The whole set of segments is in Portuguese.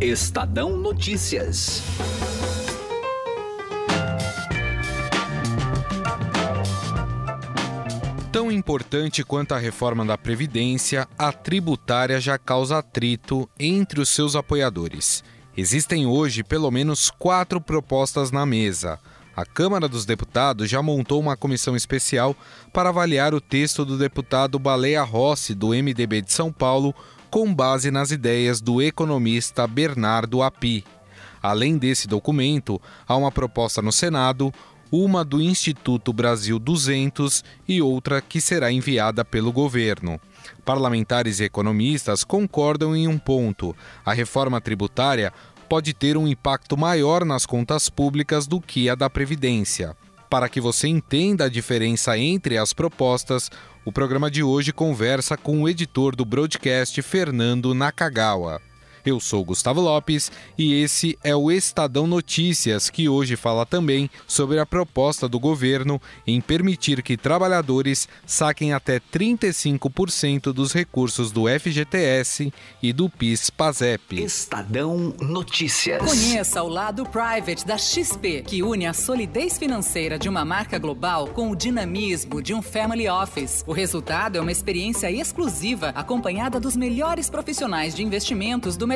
Estadão Notícias. Tão importante quanto a reforma da Previdência, a tributária já causa atrito entre os seus apoiadores. Existem hoje pelo menos quatro propostas na mesa. A Câmara dos Deputados já montou uma comissão especial para avaliar o texto do deputado Baleia Rossi, do MDB de São Paulo, com base nas ideias do economista Bernardo Api. Além desse documento, há uma proposta no Senado, uma do Instituto Brasil 200 e outra que será enviada pelo governo. Parlamentares e economistas concordam em um ponto: a reforma tributária pode ter um impacto maior nas contas públicas do que a da Previdência. Para que você entenda a diferença entre as propostas, o programa de hoje conversa com o editor do broadcast Fernando Nakagawa. Eu sou Gustavo Lopes e esse é o Estadão Notícias, que hoje fala também sobre a proposta do governo em permitir que trabalhadores saquem até 35% dos recursos do FGTS e do PIS/PASEP. Estadão Notícias. Conheça o lado private da XP, que une a solidez financeira de uma marca global com o dinamismo de um family office. O resultado é uma experiência exclusiva acompanhada dos melhores profissionais de investimentos do mercado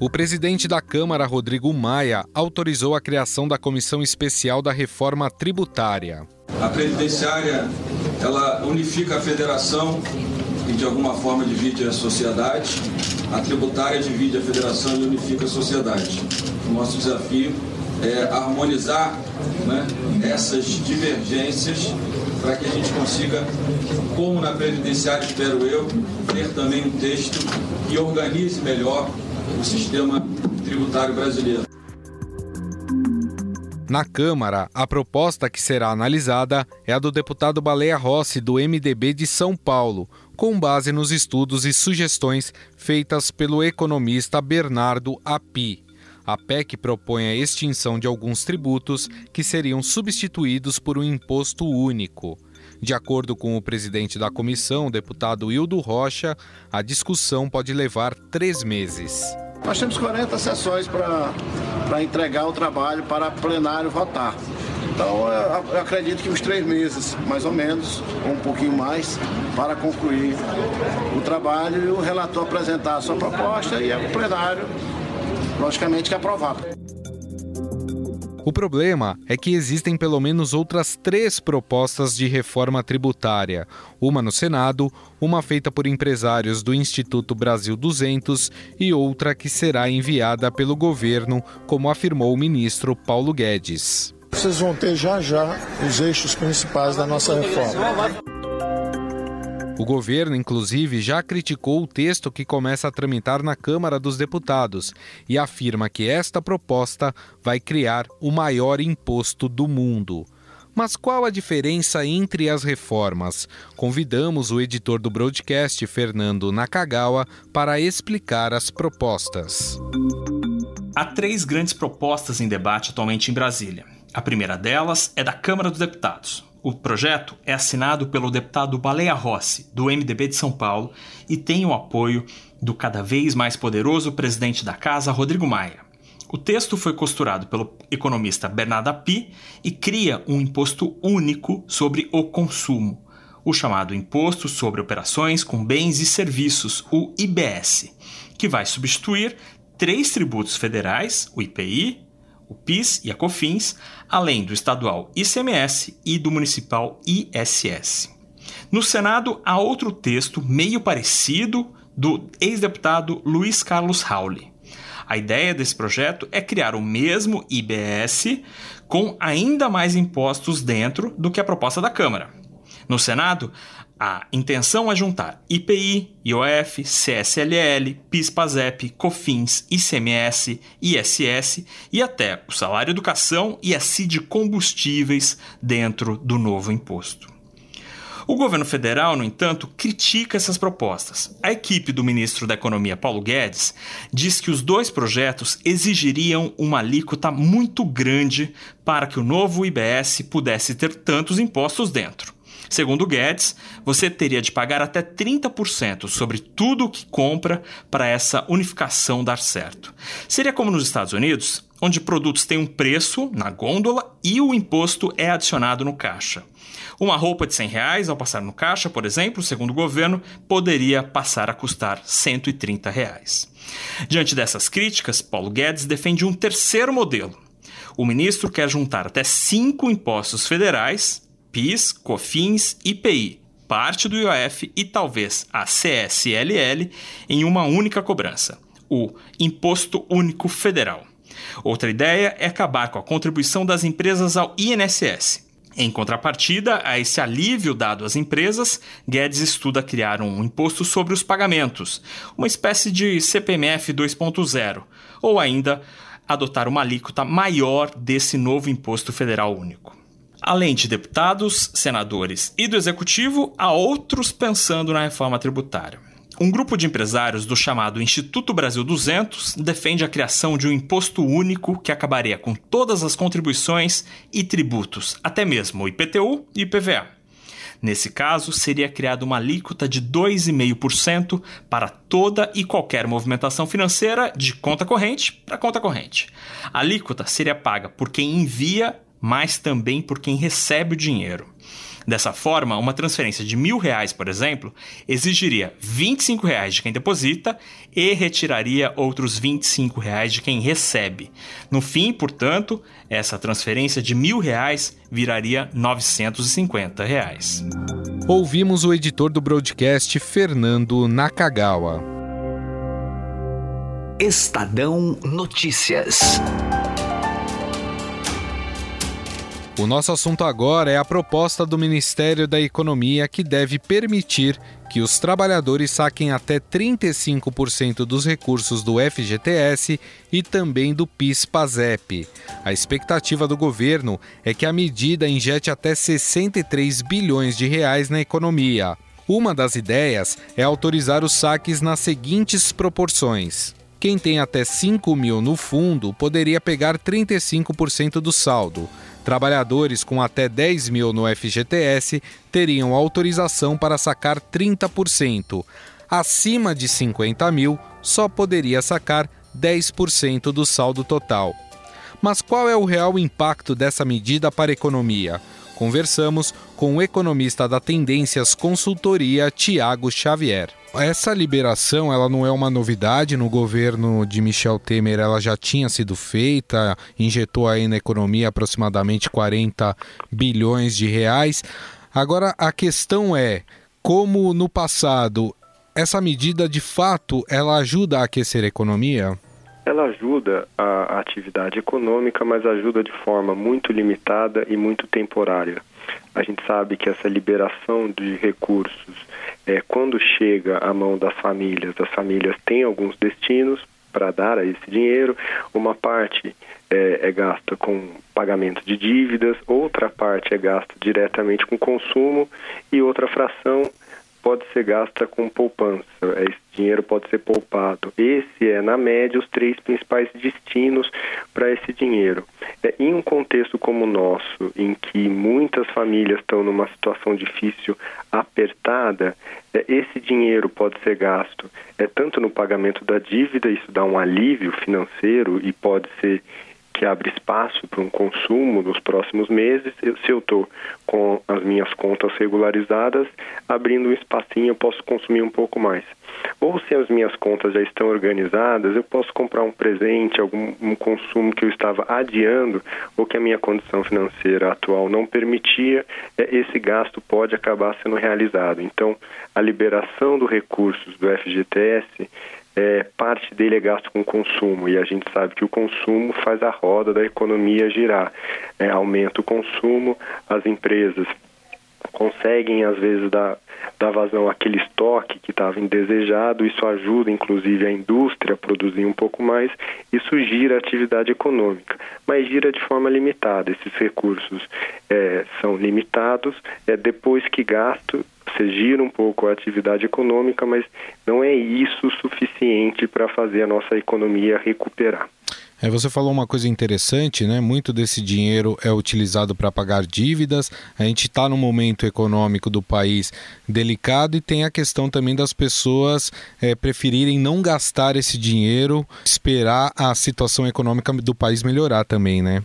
O presidente da Câmara, Rodrigo Maia, autorizou a criação da Comissão Especial da Reforma Tributária. A previdenciária, ela unifica a federação e de alguma forma divide a sociedade. A tributária divide a federação e unifica a sociedade. O nosso desafio é harmonizar né, essas divergências para que a gente consiga, como na previdenciária, espero eu, ter também um texto que organize melhor o sistema tributário brasileiro. Na Câmara, a proposta que será analisada é a do deputado Baleia Rossi, do MDB de São Paulo, com base nos estudos e sugestões feitas pelo economista Bernardo Api. A PEC propõe a extinção de alguns tributos que seriam substituídos por um imposto único. De acordo com o presidente da comissão, o deputado Hildo Rocha, a discussão pode levar três meses. Nós temos 40 sessões para entregar o trabalho para plenário votar. Então, eu acredito que uns três meses, mais ou menos, ou um pouquinho mais, para concluir o trabalho e o relator apresentar a sua proposta e o plenário, logicamente, que aprovar. O problema é que existem pelo menos outras três propostas de reforma tributária: uma no Senado, uma feita por empresários do Instituto Brasil 200 e outra que será enviada pelo governo, como afirmou o ministro Paulo Guedes. Vocês vão ter já já os eixos principais da nossa reforma. O governo, inclusive, já criticou o texto que começa a tramitar na Câmara dos Deputados e afirma que esta proposta vai criar o maior imposto do mundo. Mas qual a diferença entre as reformas? Convidamos o editor do broadcast, Fernando Nakagawa, para explicar as propostas. Há três grandes propostas em debate atualmente em Brasília. A primeira delas é da Câmara dos Deputados, o projeto é assinado pelo deputado Baleia Rossi, do MDB de São Paulo, e tem o apoio do cada vez mais poderoso presidente da casa, Rodrigo Maia. O texto foi costurado pelo economista Bernardo Api e cria um imposto único sobre o consumo, o chamado Imposto sobre Operações com Bens e Serviços, o IBS, que vai substituir três tributos federais, o IPI, o PIS e a COFINS, além do estadual ICMS e do municipal ISS. No Senado, há outro texto meio parecido do ex-deputado Luiz Carlos Rauli. A ideia desse projeto é criar o mesmo IBS com ainda mais impostos dentro do que a proposta da Câmara. No Senado, A intenção é juntar IPI, IOF, CSLL, PIS/PASEP, COFINS, ICMS, ISS e até o salário educação e a CID combustíveis dentro do novo imposto. O governo federal, no entanto, critica essas propostas. A equipe do ministro da Economia, Paulo Guedes, diz que os dois projetos exigiriam uma alíquota muito grande para que o novo IBS pudesse ter tantos impostos dentro. Segundo Guedes, você teria de pagar até 30% sobre tudo o que compra para essa unificação dar certo. Seria como nos Estados Unidos, onde produtos têm um preço na gôndola e o imposto é adicionado no caixa. Uma roupa de 100 reais, ao passar no caixa, por exemplo, segundo o governo, poderia passar a custar 130 reais. Diante dessas críticas, Paulo Guedes defende um terceiro modelo. O ministro quer juntar até cinco impostos federais, PIS, COFINS, IPI, parte do IOF e talvez a CSLL em uma única cobrança, o Imposto Único Federal. Outra ideia é acabar com a contribuição das empresas ao INSS. Em contrapartida a esse alívio dado às empresas, Guedes estuda criar um imposto sobre os pagamentos, uma espécie de CPMF 2.0, ou ainda adotar uma alíquota maior desse novo imposto federal único. Além de deputados, senadores e do executivo, há outros pensando na reforma tributária. Um grupo de empresários do chamado Instituto Brasil 200 defende a criação de um imposto único que acabaria com todas as contribuições e tributos, até mesmo o IPTU e IPVA. Nesse caso, seria criada uma alíquota de 2,5% para toda e qualquer movimentação financeira de conta corrente para conta corrente. A alíquota seria paga por quem envia mas também por quem recebe o dinheiro. Dessa forma, uma transferência de mil reais, por exemplo, exigiria 25 reais de quem deposita e retiraria outros 25 reais de quem recebe. No fim, portanto, essa transferência de mil reais viraria 950 reais. Ouvimos o editor do broadcast, Fernando Nakagawa. Estadão Notícias. O nosso assunto agora é a proposta do Ministério da Economia que deve permitir que os trabalhadores saquem até 35% dos recursos do FGTS e também do PIS/PASEP. A expectativa do governo é que a medida injete até 63 bilhões de reais na economia. Uma das ideias é autorizar os saques nas seguintes proporções. Quem tem até 5 mil no fundo poderia pegar 35% do saldo. Trabalhadores com até 10 mil no FGTS teriam autorização para sacar 30%. Acima de 50 mil, só poderia sacar 10% do saldo total. Mas qual é o real impacto dessa medida para a economia? Conversamos com o economista da Tendências Consultoria, Tiago Xavier. Essa liberação, ela não é uma novidade no governo de Michel Temer, ela já tinha sido feita, injetou aí na economia aproximadamente 40 bilhões de reais. Agora a questão é, como no passado, essa medida de fato ela ajuda a aquecer a economia? Ela ajuda a atividade econômica, mas ajuda de forma muito limitada e muito temporária. A gente sabe que essa liberação de recursos é, quando chega à mão das famílias, as famílias têm alguns destinos para dar a esse dinheiro. Uma parte é, é gasta com pagamento de dívidas, outra parte é gasta diretamente com consumo e outra fração pode ser gasta com poupança. Esse dinheiro pode ser poupado. Esse é, na média, os três principais destinos para esse dinheiro. É, em um contexto como o nosso, em que muitas famílias estão numa situação difícil, apertada, é, esse dinheiro pode ser gasto é tanto no pagamento da dívida, isso dá um alívio financeiro e pode ser que abre espaço para um consumo nos próximos meses. Eu, se eu estou com as minhas contas regularizadas, abrindo um espacinho, eu posso consumir um pouco mais. Ou se as minhas contas já estão organizadas, eu posso comprar um presente, algum um consumo que eu estava adiando ou que a minha condição financeira atual não permitia, é, esse gasto pode acabar sendo realizado. Então, a liberação dos recursos do FGTS é, parte dele é gasto com consumo e a gente sabe que o consumo faz a roda da economia girar. É, aumenta o consumo, as empresas conseguem às vezes dar, dar vazão àquele estoque que estava indesejado, isso ajuda inclusive a indústria a produzir um pouco mais, isso gira a atividade econômica, mas gira de forma limitada, esses recursos é, são limitados, é, depois que gasto, você gira um pouco a atividade econômica, mas não é isso suficiente para fazer a nossa economia recuperar. É, você falou uma coisa interessante, né? Muito desse dinheiro é utilizado para pagar dívidas. A gente está num momento econômico do país delicado e tem a questão também das pessoas é, preferirem não gastar esse dinheiro, esperar a situação econômica do país melhorar também, né?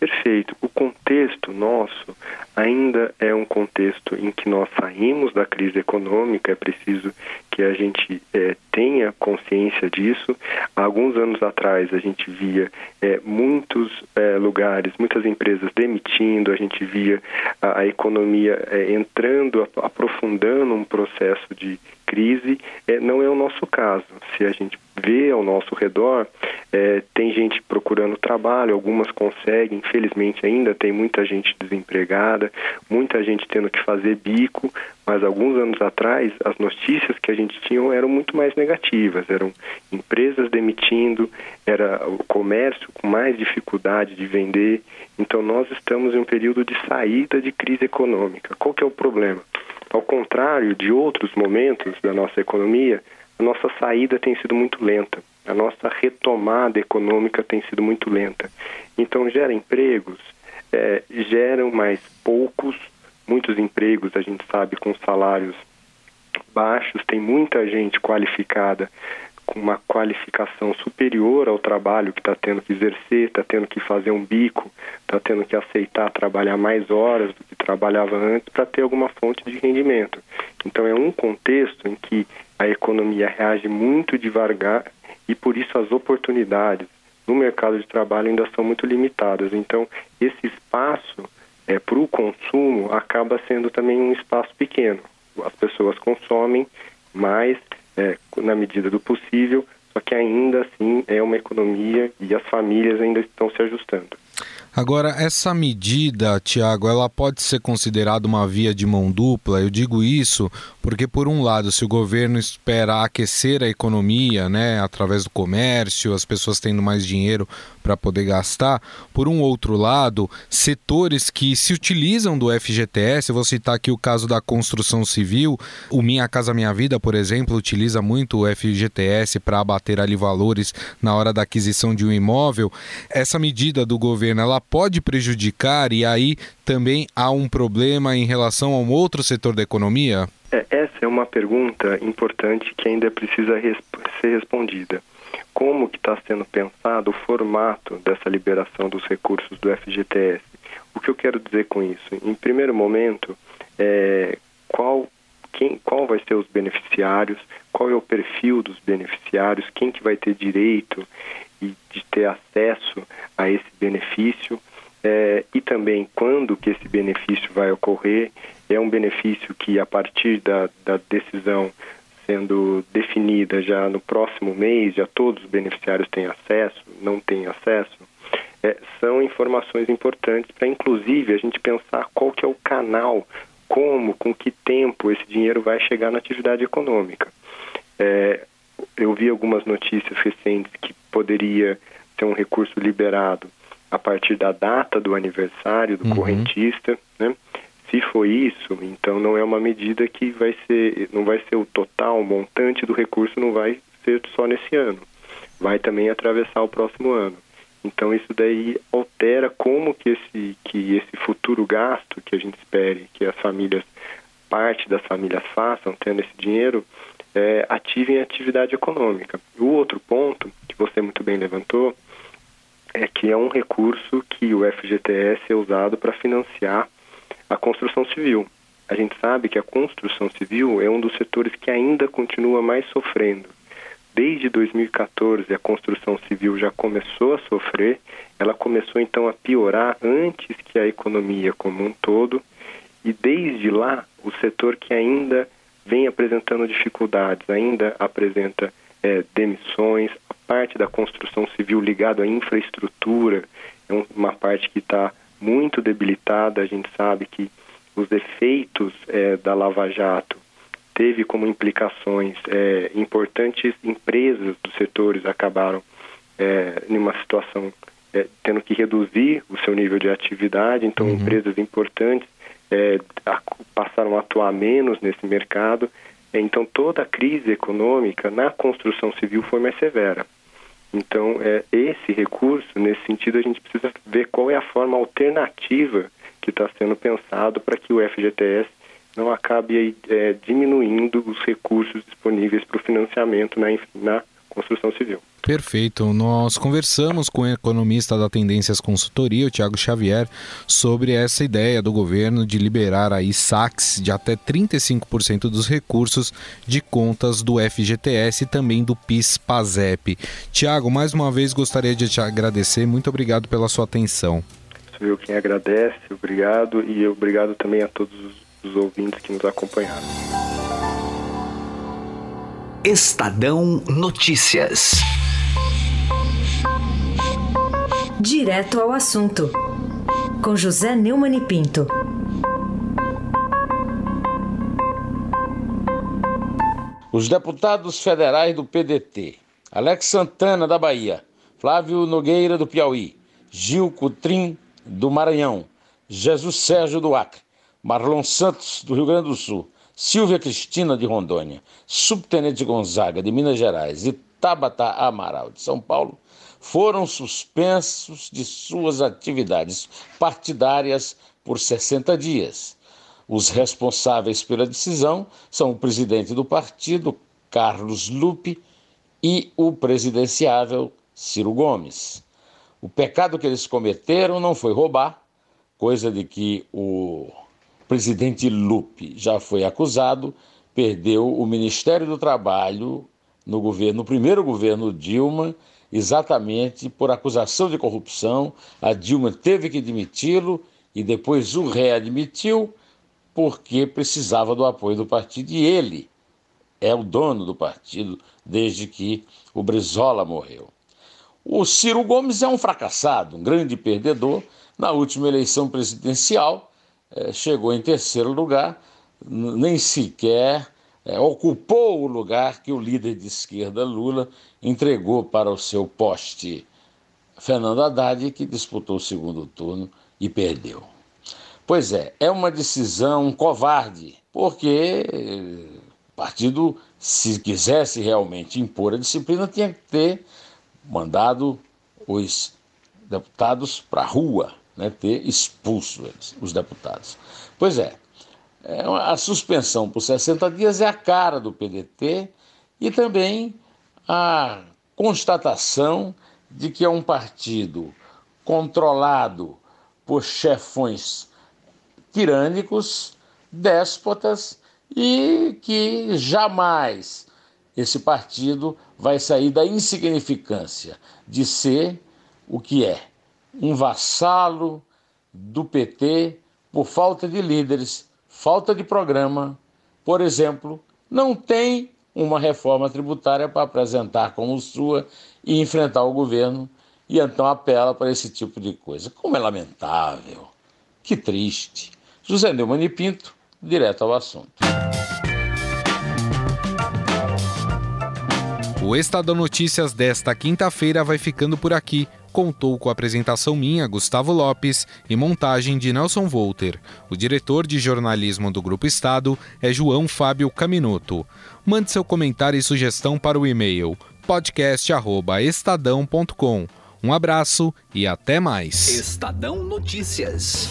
Perfeito. O contexto nosso ainda é um contexto em que nós saímos da crise econômica, é preciso que a gente é, tenha consciência disso. Há alguns anos atrás a gente via é, muitos é, lugares, muitas empresas demitindo, a gente via a, a economia é, entrando, aprofundando um processo de crise, é, não é o nosso caso. Se a gente vê ao nosso redor, é, tem gente procurando trabalho, algumas conseguem, infelizmente ainda tem muita gente desempregada, muita gente tendo que fazer bico, mas alguns anos atrás as notícias que a gente tinha eram muito mais negativas, eram empresas demitindo, era o comércio com mais dificuldade de vender. Então nós estamos em um período de saída de crise econômica. Qual que é o problema? Ao contrário de outros momentos da nossa economia, a nossa saída tem sido muito lenta, a nossa retomada econômica tem sido muito lenta. Então, gera empregos, é, geram mais poucos, muitos empregos, a gente sabe, com salários baixos, tem muita gente qualificada com uma qualificação superior ao trabalho que está tendo que exercer, está tendo que fazer um bico, está tendo que aceitar trabalhar mais horas do que trabalhava antes para ter alguma fonte de rendimento. Então é um contexto em que a economia reage muito devagar e por isso as oportunidades no mercado de trabalho ainda são muito limitadas. Então esse espaço é, para o consumo acaba sendo também um espaço pequeno. As pessoas consomem mais é, na medida do possível, só que ainda assim é uma economia e as famílias ainda estão se ajustando. Agora, essa medida, Tiago, ela pode ser considerada uma via de mão dupla. Eu digo isso porque, por um lado, se o governo espera aquecer a economia, né, através do comércio, as pessoas tendo mais dinheiro para poder gastar, por um outro lado, setores que se utilizam do FGTS, vou citar aqui o caso da construção civil, o Minha Casa Minha Vida, por exemplo, utiliza muito o FGTS para abater ali valores na hora da aquisição de um imóvel. Essa medida do governo, ela pode prejudicar e aí também há um problema em relação a um outro setor da economia? É, essa é uma pergunta importante que ainda precisa res ser respondida. Como que está sendo pensado o formato dessa liberação dos recursos do FGTS? O que eu quero dizer com isso? Em primeiro momento, é, qual quem, qual vai ser os beneficiários, qual é o perfil dos beneficiários, quem que vai ter direito e de ter acesso a esse benefício é, e também quando que esse benefício vai ocorrer. É um benefício que a partir da, da decisão sendo definida já no próximo mês, já todos os beneficiários têm acesso, não têm acesso, é, são informações importantes para inclusive a gente pensar qual que é o canal, como, com que tempo esse dinheiro vai chegar na atividade econômica. É, eu vi algumas notícias recentes que poderia ter um recurso liberado a partir da data do aniversário do uhum. correntista, né? Se for isso, então não é uma medida que vai ser, não vai ser o total, o montante do recurso não vai ser só nesse ano, vai também atravessar o próximo ano. Então isso daí altera como que esse que esse futuro gasto que a gente espere que as famílias parte das famílias façam tendo esse dinheiro é, ativem a atividade econômica. O outro ponto que você muito bem levantou é que é um recurso que o FGTS é usado para financiar a construção civil. A gente sabe que a construção civil é um dos setores que ainda continua mais sofrendo. Desde 2014, a construção civil já começou a sofrer, ela começou então a piorar antes que a economia como um todo, e desde lá, o setor que ainda vem apresentando dificuldades, ainda apresenta é, demissões, a parte da construção civil ligada à infraestrutura é uma parte que está muito debilitada. A gente sabe que os efeitos é, da Lava Jato teve como implicações é, importantes empresas dos setores acabaram é, em uma situação é, tendo que reduzir o seu nível de atividade, então uhum. empresas importantes é, a, passaram a atuar menos nesse mercado. Então toda a crise econômica na construção civil foi mais severa. Então é, esse recurso, nesse sentido, a gente precisa ver qual é a forma alternativa que está sendo pensado para que o FGTS não acabe é, diminuindo os recursos disponíveis para o financiamento na, na construção civil. Perfeito. Nós conversamos com o economista da Tendências Consultoria, o Tiago Xavier, sobre essa ideia do governo de liberar aí saques de até 35% dos recursos de contas do FGTS e também do PIS-PASEP. Tiago, mais uma vez gostaria de te agradecer. Muito obrigado pela sua atenção. Sou eu quem agradece, obrigado e obrigado também a todos os ouvintes que nos acompanharam. Estadão Notícias. Direto ao assunto, com José Neumann e Pinto. Os deputados federais do PDT, Alex Santana, da Bahia, Flávio Nogueira, do Piauí, Gil Cutrim, do Maranhão, Jesus Sérgio, do Acre, Marlon Santos, do Rio Grande do Sul, Silvia Cristina, de Rondônia, Subtenente Gonzaga, de Minas Gerais e Tabata Amaral, de São Paulo, foram suspensos de suas atividades partidárias por 60 dias. Os responsáveis pela decisão são o presidente do partido, Carlos Lupe, e o presidenciável Ciro Gomes. O pecado que eles cometeram não foi roubar, coisa de que o presidente Lupe já foi acusado, perdeu o Ministério do Trabalho no governo, no primeiro governo Dilma, exatamente por acusação de corrupção. A Dilma teve que demiti-lo e depois o readmitiu porque precisava do apoio do partido e ele é o dono do partido desde que o Brizola morreu. O Ciro Gomes é um fracassado, um grande perdedor. Na última eleição presidencial, chegou em terceiro lugar, nem sequer é, ocupou o lugar que o líder de esquerda, Lula, entregou para o seu poste, Fernando Haddad, que disputou o segundo turno e perdeu. Pois é, é uma decisão covarde, porque o partido, se quisesse realmente impor a disciplina, tinha que ter mandado os deputados para a rua, né, ter expulso eles, os deputados. Pois é, é, a suspensão por 60 dias é a cara do PDT e também a constatação de que é um partido controlado por chefões tirânicos, déspotas e que jamais esse partido vai sair da insignificância de ser o que é, um vassalo do PT por falta de líderes falta de programa, por exemplo, não tem uma reforma tributária para apresentar como sua e enfrentar o governo e então apela para esse tipo de coisa. Como é lamentável, que triste. José Neumann Pinto, direto ao assunto. O Estadão Notícias desta quinta-feira vai ficando por aqui contou com a apresentação minha, Gustavo Lopes, e montagem de Nelson Volter. O diretor de jornalismo do Grupo Estado é João Fábio Caminoto. Mande seu comentário e sugestão para o e-mail podcast@estadão.com. Um abraço e até mais. Estadão Notícias.